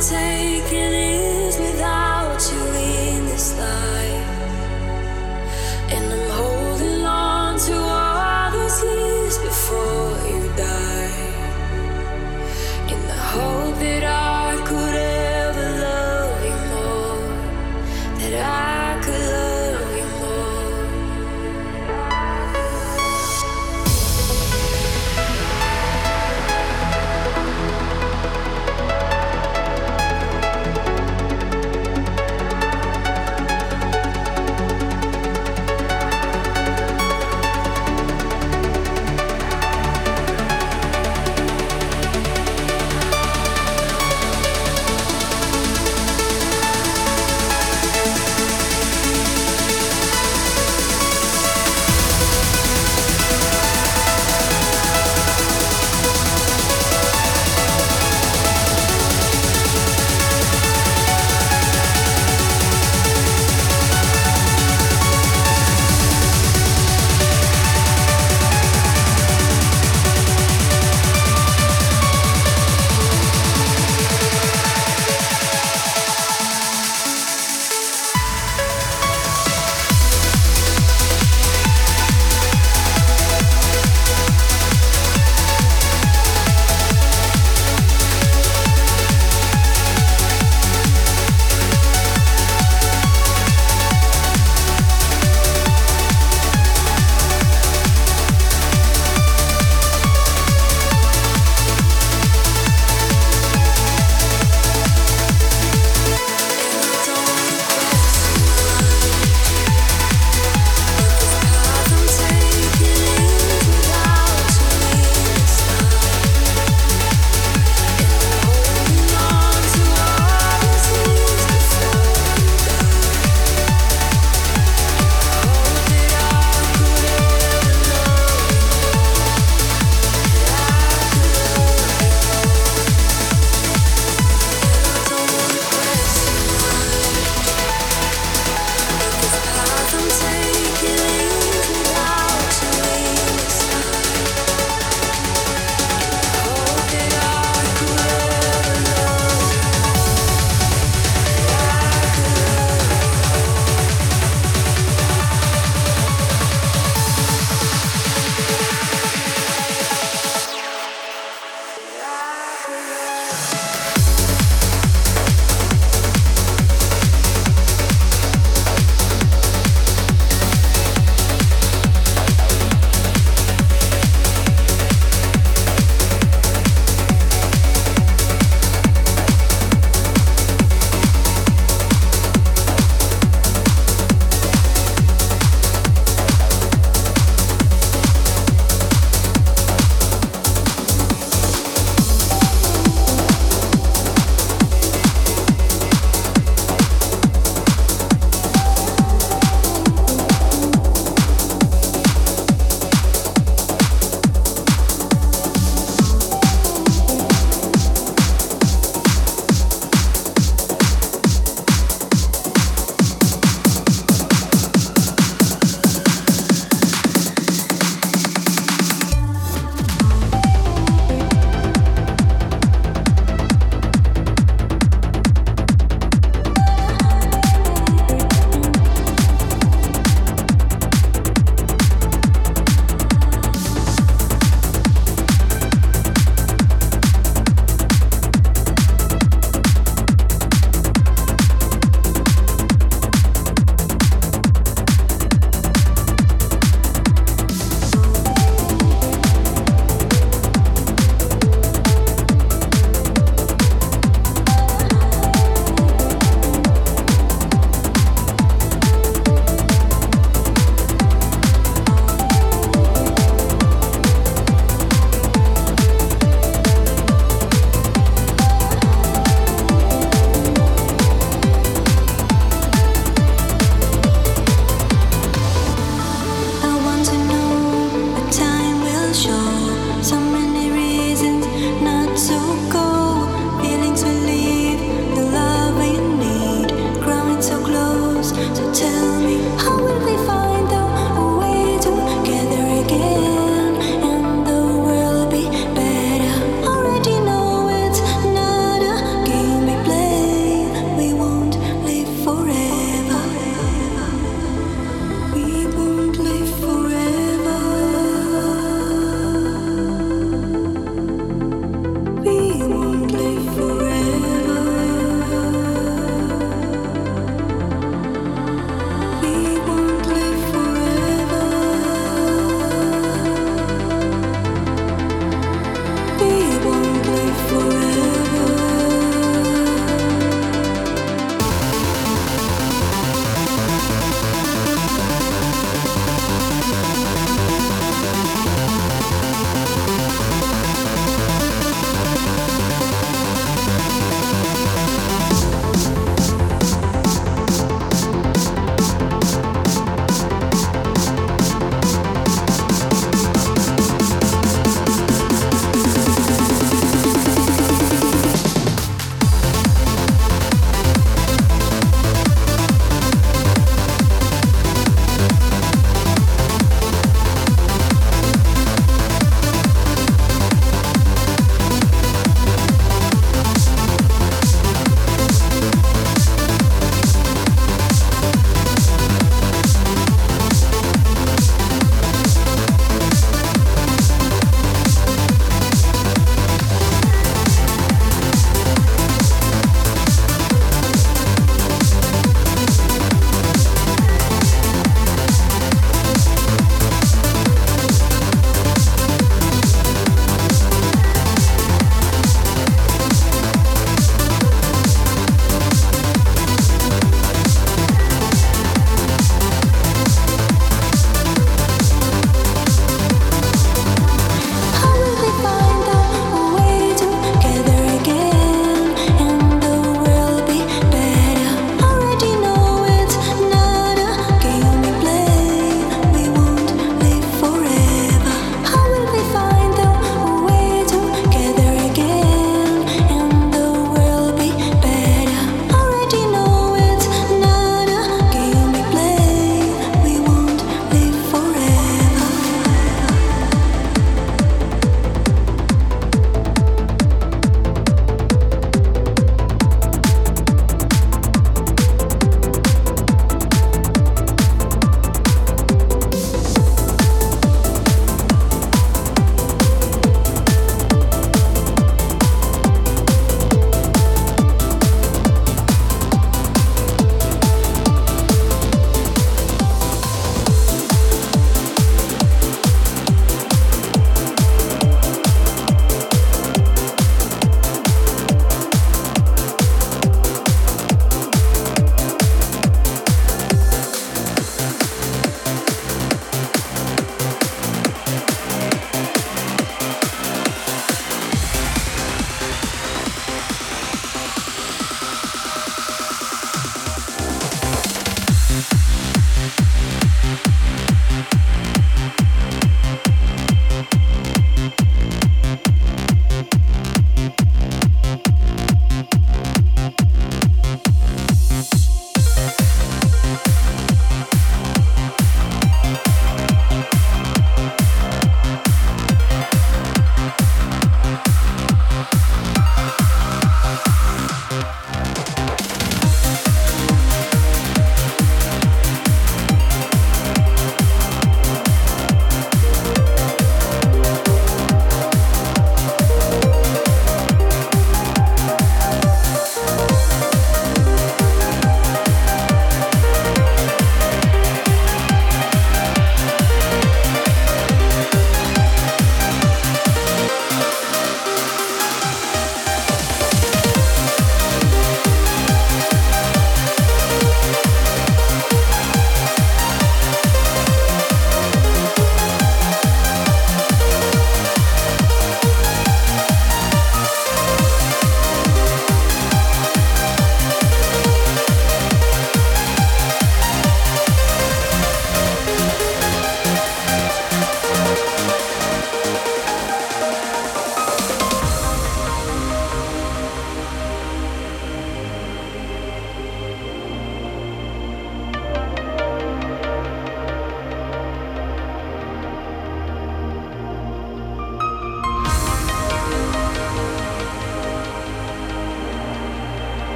taking it